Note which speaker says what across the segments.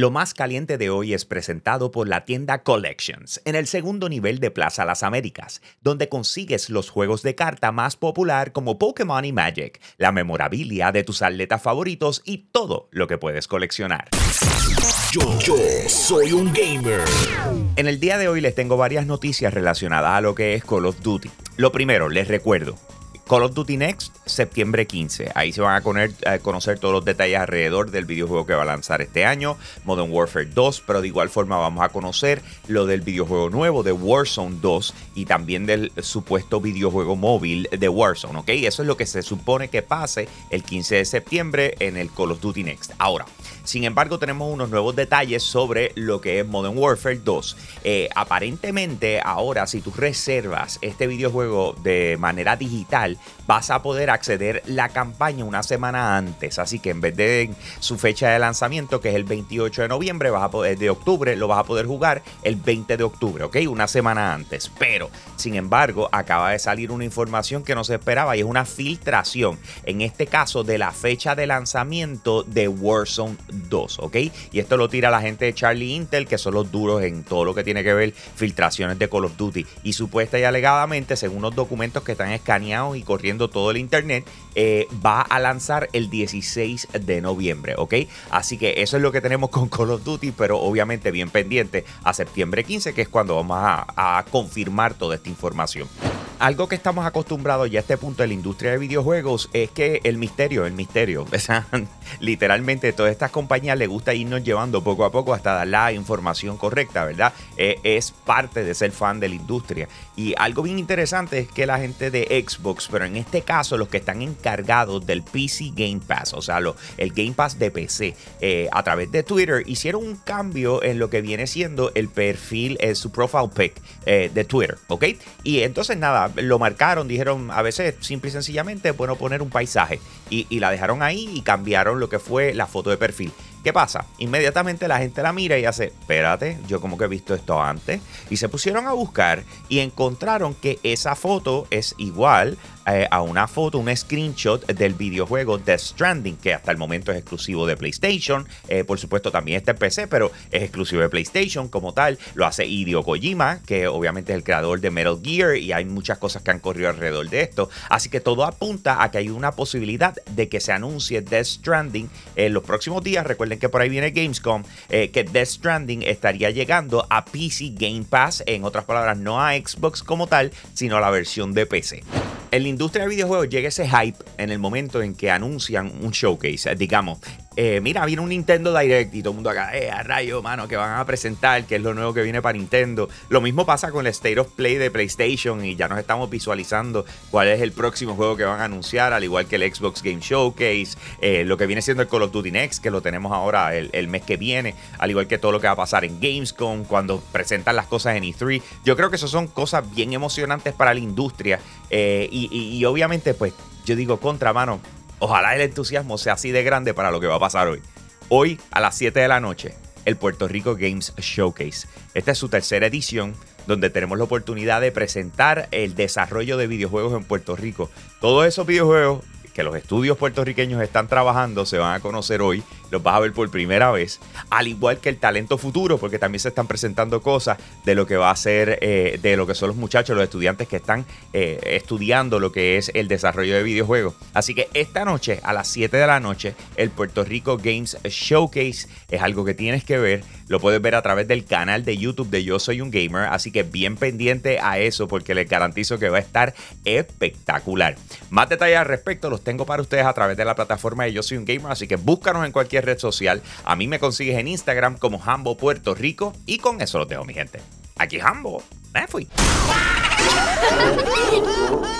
Speaker 1: Lo más caliente de hoy es presentado por la tienda Collections, en el segundo nivel de Plaza Las Américas, donde consigues los juegos de carta más popular como Pokémon y Magic, la memorabilia de tus atletas favoritos y todo lo que puedes coleccionar.
Speaker 2: Yo, yo soy un gamer.
Speaker 1: En el día de hoy les tengo varias noticias relacionadas a lo que es Call of Duty. Lo primero, les recuerdo, Call of Duty Next, septiembre 15. Ahí se van a, conocer todos los detalles alrededor del videojuego que va a lanzar este año, Modern Warfare 2, pero de igual forma vamos a conocer lo del videojuego nuevo de Warzone 2 y también del supuesto videojuego móvil de Warzone, ¿ok? Eso es lo que se supone que pase el 15 de septiembre en el Call of Duty Next. Ahora, sin embargo, tenemos unos nuevos detalles sobre lo que es Modern Warfare 2. Eh, aparentemente, ahora, si tú reservas este videojuego de manera digital, vas a poder acceder la campaña una semana antes. Así que en vez de su fecha de lanzamiento, que es el 28 de noviembre, vas a poder, de octubre, lo vas a poder jugar el 20 de octubre, ¿ok? Una semana antes. Pero, sin embargo, acaba de salir una información que no se esperaba y es una filtración, en este caso, de la fecha de lanzamiento de Warzone 2, ¿ok? Y esto lo tira la gente de Charlie Intel, que son los duros en todo lo que tiene que ver filtraciones de Call of Duty. Y supuesta y alegadamente, según los documentos que están escaneados y corriendo todo el internet, eh, va a lanzar el 16 de noviembre, ¿ok? Así que eso es lo que tenemos con Call of Duty, pero obviamente bien pendiente a septiembre 15, que es cuando vamos a, a confirmar toda esta información algo que estamos acostumbrados ya a este punto de la industria de videojuegos es que el misterio, el misterio, literalmente todas estas compañías les gusta irnos llevando poco a poco hasta dar la información correcta, ¿verdad? Eh, es parte de ser fan de la industria. Y algo bien interesante es que la gente de Xbox, pero en este caso los que están encargados del PC Game Pass, o sea, el Game Pass de PC, eh, a través de Twitter, hicieron un cambio en lo que viene siendo el perfil, eh, su profile pic de Twitter, ¿ok? Y entonces nada, lo marcaron, dijeron a veces simple y sencillamente, bueno, poner un paisaje. Y, y, la dejaron ahí y cambiaron lo que fue la foto de perfil. ¿Qué pasa? Inmediatamente la gente la mira y hace, espérate, yo como que he visto esto antes. Y se pusieron a buscar y encontraron que esa foto es igual eh, a una foto, un screenshot del videojuego Death Stranding, que hasta el momento es exclusivo de PlayStation. Eh, por supuesto también está en PC, pero es exclusivo de PlayStation como tal. Lo hace Hideo Kojima, que obviamente es el creador de Metal Gear y hay muchas cosas que han corrido alrededor de esto. Así que todo apunta a que hay una posibilidad de que se anuncie Death Stranding en los próximos días. Recuerden que por ahí viene Gamescom, eh, que Death Stranding estaría llegando a PC Game Pass, en otras palabras, no a Xbox como tal, sino a la versión de PC. En la industria de videojuegos llega ese hype en el momento en que anuncian un showcase. Digamos, eh, mira, viene un Nintendo Direct y todo el mundo acá, eh, a rayo, mano, que van a presentar, que es lo nuevo que viene para Nintendo. Lo mismo pasa con el State of Play de PlayStation y ya nos estamos visualizando cuál es el próximo juego que van a anunciar, al igual que el Xbox Game Showcase, eh, lo que viene siendo el Call of Duty Next, que lo tenemos ahora el, mes que viene, al igual que todo lo que va a pasar en Gamescom, cuando presentan las cosas en E3. Yo creo que eso son cosas bien emocionantes para la industria y, y obviamente, pues yo digo, contra mano, Ojalá el entusiasmo sea así de grande para lo que va a pasar hoy. Hoy a las 7 de la noche, el Puerto Rico Games Showcase. Esta es su tercera edición donde tenemos la oportunidad de presentar el desarrollo de videojuegos en Puerto Rico. Todos esos videojuegos que los estudios puertorriqueños están trabajando se van a conocer hoy, los vas a ver por primera vez, al igual que el talento futuro, porque también se están presentando cosas de lo que va a ser, eh, de lo que son los muchachos, los estudiantes que están eh, estudiando lo que es el desarrollo de videojuegos. Así que esta noche, a las 7 de la noche, el Puerto Rico Games Showcase es algo que tienes que ver. Lo puedes ver a través del canal de YouTube de Yo Soy un Gamer, así que bien pendiente a eso porque les garantizo que va a estar espectacular. Más detalles al respecto los tengo para ustedes a través de la plataforma de Yo Soy un Gamer, así que búscanos en cualquier red social. A mí me consigues en Instagram como Hambo Puerto Rico y con eso lo dejo, mi gente. Aquí Hambo, me fui.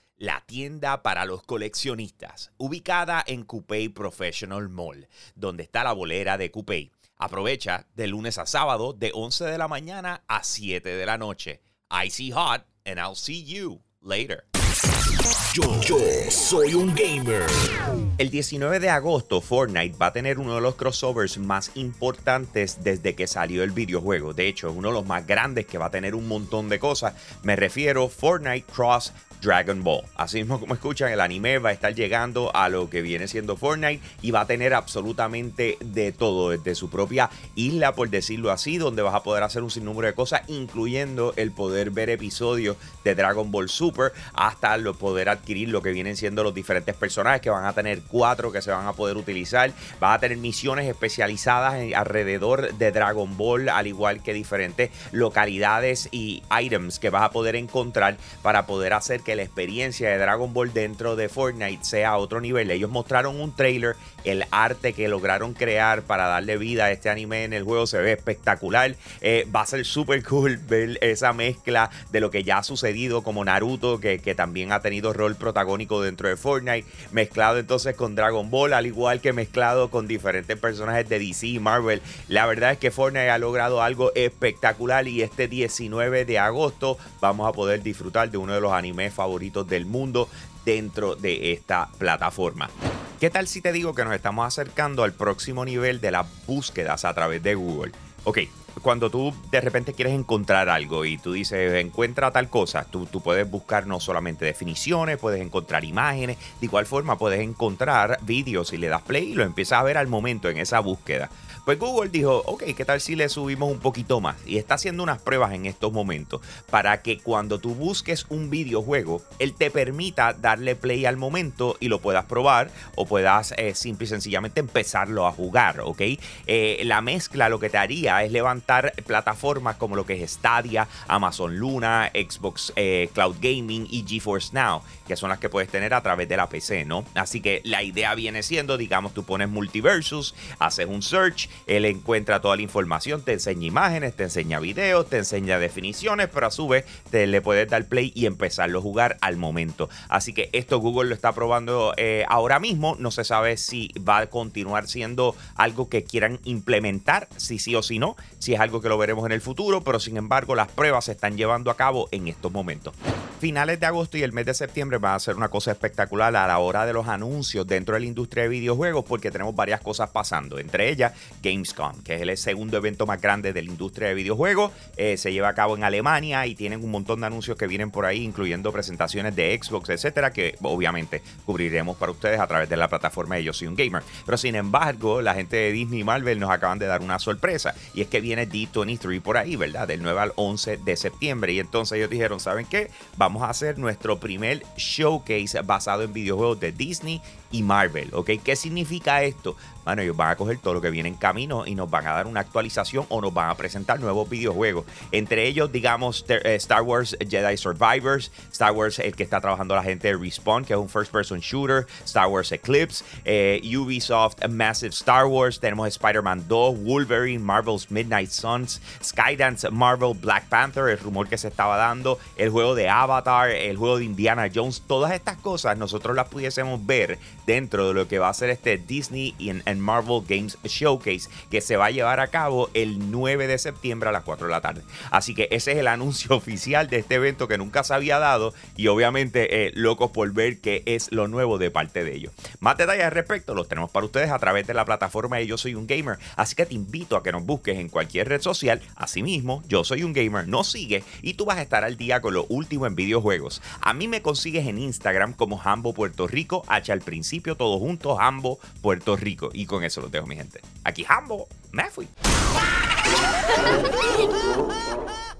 Speaker 1: la tienda para los coleccionistas, ubicada en Coupé Professional Mall, donde está la bolera de Coupé. Aprovecha de lunes a sábado de 11 de la mañana a 7 de la noche. icy hot, and I'll see you later.
Speaker 2: Yo, soy un gamer.
Speaker 1: El 19 de agosto, Fortnite va a tener uno de los crossovers más importantes desde que salió el videojuego. De hecho, es uno de los más grandes que va a tener un montón de cosas. Me refiero Fortnite Cross Dragon Ball. Así mismo como escuchan, el anime va a estar llegando a lo que viene siendo Fortnite y va a tener absolutamente de todo, desde su propia isla, por decirlo así, donde vas a poder hacer un sinnúmero de cosas, incluyendo el poder ver episodios de Dragon Ball Super, hasta lo poder adquirir lo que vienen siendo los diferentes personajes, que van a tener cuatro que se van a poder utilizar. Va a tener misiones especializadas alrededor de Dragon Ball, al igual que diferentes localidades y items que vas a poder encontrar para poder hacer que la experiencia de Dragon Ball dentro de Fortnite sea a otro nivel. Ellos mostraron un trailer, el arte que lograron crear para darle vida a este anime en el juego se ve espectacular. Eh, va a ser súper cool ver esa mezcla de lo que ya ha sucedido como Naruto, que también ha tenido rol protagónico dentro de Fortnite, mezclado entonces con Dragon Ball, al igual que mezclado con diferentes personajes de DC y Marvel. La verdad es que Fortnite ha logrado algo espectacular y este 19 de agosto vamos a poder disfrutar de uno de los animes favoritos del mundo dentro de esta plataforma. ¿Qué tal si te digo que nos estamos acercando al próximo nivel de las búsquedas a través de Google? Ok, cuando tú de repente quieres encontrar algo y tú dices, encuentra tal cosa, tú, tú, puedes buscar no solamente definiciones, puedes encontrar imágenes, de igual forma puedes encontrar vídeos y le das play y lo empiezas a ver al momento en esa búsqueda. Pues Google dijo, ok, ¿qué tal si le subimos un poquito más? Y está haciendo unas pruebas en estos momentos para que cuando tú busques un videojuego, él te permita darle play al momento y lo puedas probar o puedas eh, simple y sencillamente empezarlo a jugar, ¿ok? Eh, la mezcla lo que te haría es levantar plataformas como lo que es Stadia, Amazon Luna, Xbox eh, Cloud Gaming y GeForce Now, que son las que puedes tener a través de la PC, ¿no? Así que la idea viene siendo, digamos, tú pones multiversus, haces un search, él encuentra toda la información, te enseña imágenes, te enseña videos, te enseña definiciones, pero a su vez te le puedes dar play y empezarlo a jugar al momento. Así que esto Google lo está probando eh, ahora mismo. No se sabe si va a continuar siendo algo que quieran implementar, si sí o si no, si es algo que lo veremos en el futuro, pero sin embargo las pruebas se están llevando a cabo en estos momentos finales de agosto y el mes de septiembre va a ser una cosa espectacular a la hora de los anuncios dentro de la industria de videojuegos porque tenemos varias cosas pasando. Entre ellas, Gamescom, que es el segundo evento más grande de la industria de videojuegos. Eh, se lleva a cabo en Alemania y tienen un montón de anuncios que vienen por ahí, incluyendo presentaciones de Xbox, etcétera, que obviamente cubriremos para ustedes a través de la plataforma de Yo Soy un Gamer. Pero sin embargo, la gente de Disney Marvel nos acaban de dar una sorpresa y es que viene D23 por ahí, ¿verdad? Del 9 al 11 de septiembre. Y entonces ellos dijeron, ¿saben qué? Vamos vamos a hacer nuestro primer showcase basado en videojuegos de Disney y Marvel, ¿ok? ¿Qué significa esto? Bueno, ellos van a coger todo lo que viene en camino y nos van a dar una actualización o nos van a presentar nuevos videojuegos. Entre ellos, digamos, eh, Star Wars Jedi Survivors, Star Wars, el que está trabajando la gente de Respawn, que es un first person shooter, Star Wars Eclipse, eh, Ubisoft Massive Star Wars, tenemos Spider-Man 2, Wolverine, Marvel's Midnight Suns, Skydance Marvel Black Panther, el rumor que se estaba dando, el juego de Avatar, el juego de Indiana Jones, todas estas cosas nosotros las pudiésemos ver dentro de lo que va a ser este Disney and Marvel Games Showcase que se va a llevar a cabo el 9 de septiembre a las 4 de la tarde. Así que ese es el anuncio oficial de este evento que nunca se había dado y obviamente eh, locos por ver qué es lo nuevo de parte de ellos. Más detalles al respecto los tenemos para ustedes a través de la plataforma de Yo Soy un Gamer, así que te invito a que nos busques en cualquier red social. Asimismo, Yo Soy un Gamer nos sigue y tú vas a estar al día con lo último en videojuegos. A mí me consigues en Instagram como Hambo Puerto Rico, H al principio todo junto, Hambo, Puerto Rico. Y con eso los dejo, mi gente. Aquí Hambo, me fui.